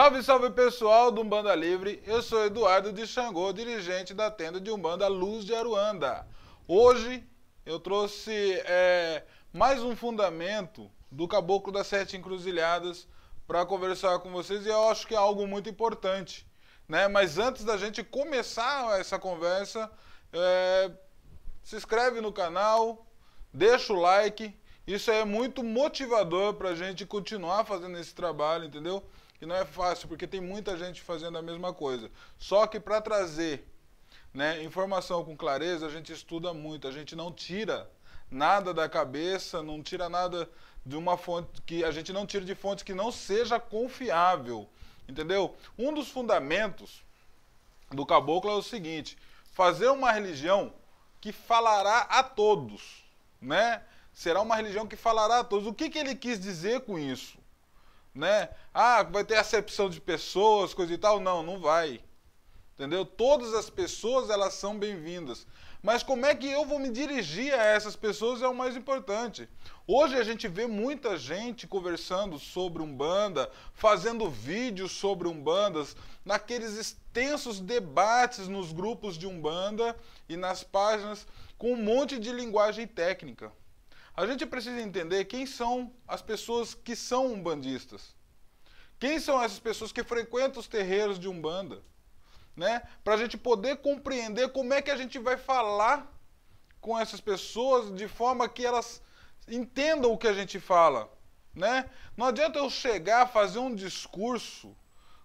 Salve, salve pessoal do Umbanda Livre, eu sou Eduardo de Xangô, dirigente da tenda de Umbanda Luz de Aruanda. Hoje eu trouxe é, mais um fundamento do Caboclo das Sete Encruzilhadas para conversar com vocês e eu acho que é algo muito importante. Né? Mas antes da gente começar essa conversa, é, se inscreve no canal, deixa o like, isso é muito motivador para a gente continuar fazendo esse trabalho, entendeu? E não é fácil, porque tem muita gente fazendo a mesma coisa. Só que para trazer né, informação com clareza, a gente estuda muito, a gente não tira nada da cabeça, não tira nada de uma fonte que a gente não tira de fontes que não seja confiável, entendeu? Um dos fundamentos do caboclo é o seguinte: fazer uma religião que falará a todos, né? Será uma religião que falará a todos. O que, que ele quis dizer com isso? Né? Ah, vai ter acepção de pessoas, coisa e tal. Não, não vai. Entendeu? Todas as pessoas, elas são bem-vindas. Mas como é que eu vou me dirigir a essas pessoas é o mais importante. Hoje a gente vê muita gente conversando sobre Umbanda, fazendo vídeos sobre Umbandas, naqueles extensos debates nos grupos de Umbanda e nas páginas, com um monte de linguagem técnica. A gente precisa entender quem são as pessoas que são umbandistas. Quem são essas pessoas que frequentam os terreiros de Umbanda? Né? Para a gente poder compreender como é que a gente vai falar com essas pessoas de forma que elas entendam o que a gente fala. Né? Não adianta eu chegar, fazer um discurso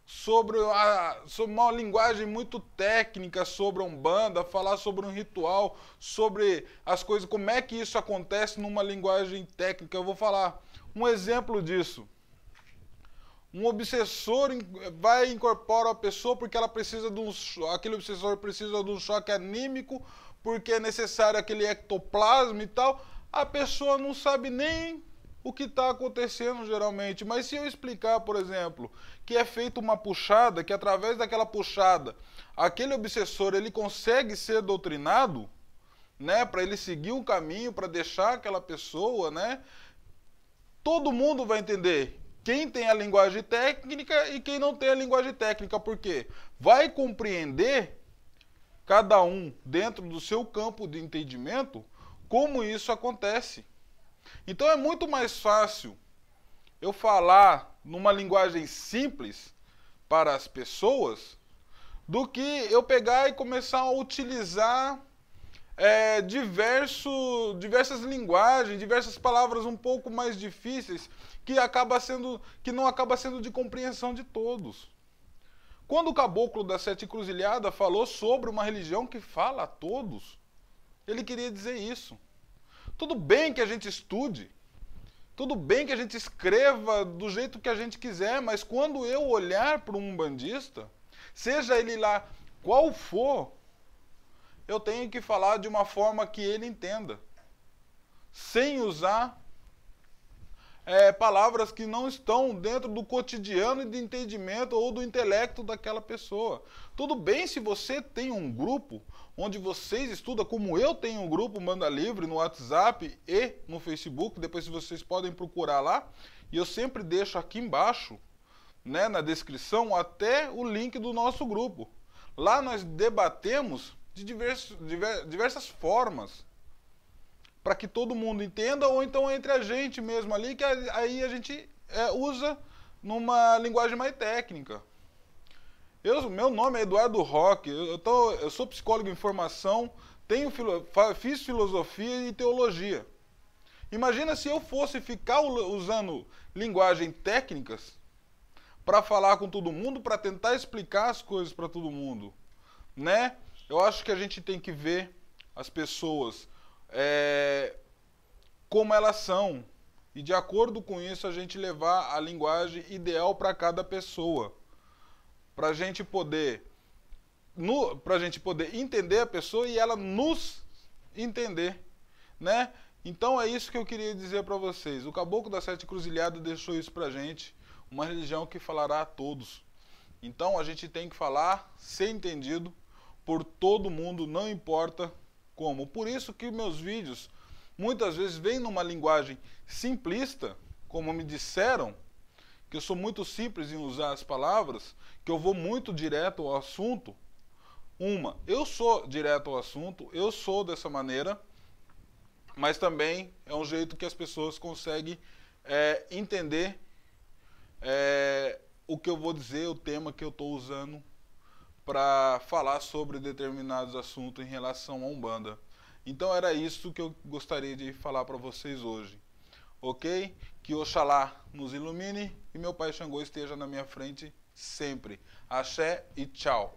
sobre, a, sobre uma linguagem muito técnica sobre a Umbanda, falar sobre um ritual, sobre as coisas, como é que isso acontece numa linguagem técnica. Eu vou falar um exemplo disso. Um obsessor vai incorporar a pessoa porque ela precisa de um aquele obsessor precisa de um choque anímico, porque é necessário aquele ectoplasma e tal. A pessoa não sabe nem o que está acontecendo geralmente. Mas se eu explicar, por exemplo, que é feita uma puxada, que através daquela puxada, aquele obsessor ele consegue ser doutrinado, né, para ele seguir um caminho, para deixar aquela pessoa, né? Todo mundo vai entender quem tem a linguagem técnica e quem não tem a linguagem técnica, porque vai compreender cada um dentro do seu campo de entendimento como isso acontece. Então é muito mais fácil eu falar numa linguagem simples para as pessoas do que eu pegar e começar a utilizar é, diverso, diversas linguagens, diversas palavras um pouco mais difíceis que acaba sendo que não acaba sendo de compreensão de todos. Quando o caboclo da Sete Encruzilhada falou sobre uma religião que fala a todos, ele queria dizer isso. Tudo bem que a gente estude, tudo bem que a gente escreva do jeito que a gente quiser, mas quando eu olhar para um bandista, seja ele lá qual for, eu tenho que falar de uma forma que ele entenda, sem usar é, palavras que não estão dentro do cotidiano e de entendimento ou do intelecto daquela pessoa. Tudo bem se você tem um grupo onde vocês estudam, como eu tenho um grupo Manda Livre no WhatsApp e no Facebook, depois vocês podem procurar lá, e eu sempre deixo aqui embaixo, né, na descrição, até o link do nosso grupo. Lá nós debatemos de diversos, diversas formas, para que todo mundo entenda, ou então entre a gente mesmo ali, que aí a gente é, usa numa linguagem mais técnica. Eu, meu nome é Eduardo Roque, eu, tô, eu sou psicólogo em formação, tenho, fiz filosofia e teologia. Imagina se eu fosse ficar usando linguagem técnicas para falar com todo mundo, para tentar explicar as coisas para todo mundo, né? Eu acho que a gente tem que ver as pessoas é, como elas são e de acordo com isso a gente levar a linguagem ideal para cada pessoa para a gente poder para gente poder entender a pessoa e ela nos entender, né? Então é isso que eu queria dizer para vocês. O Caboclo da Sete Cruzilhadas deixou isso para a gente, uma religião que falará a todos. Então a gente tem que falar, ser entendido por todo mundo, não importa como. Por isso que meus vídeos muitas vezes vêm numa linguagem simplista, como me disseram, que eu sou muito simples em usar as palavras, que eu vou muito direto ao assunto. Uma, eu sou direto ao assunto, eu sou dessa maneira, mas também é um jeito que as pessoas conseguem é, entender é, o que eu vou dizer, o tema que eu estou usando para falar sobre determinados assuntos em relação à Umbanda. Então era isso que eu gostaria de falar para vocês hoje. Ok? Que Oxalá nos ilumine e meu Pai Xangô esteja na minha frente sempre. Axé e tchau.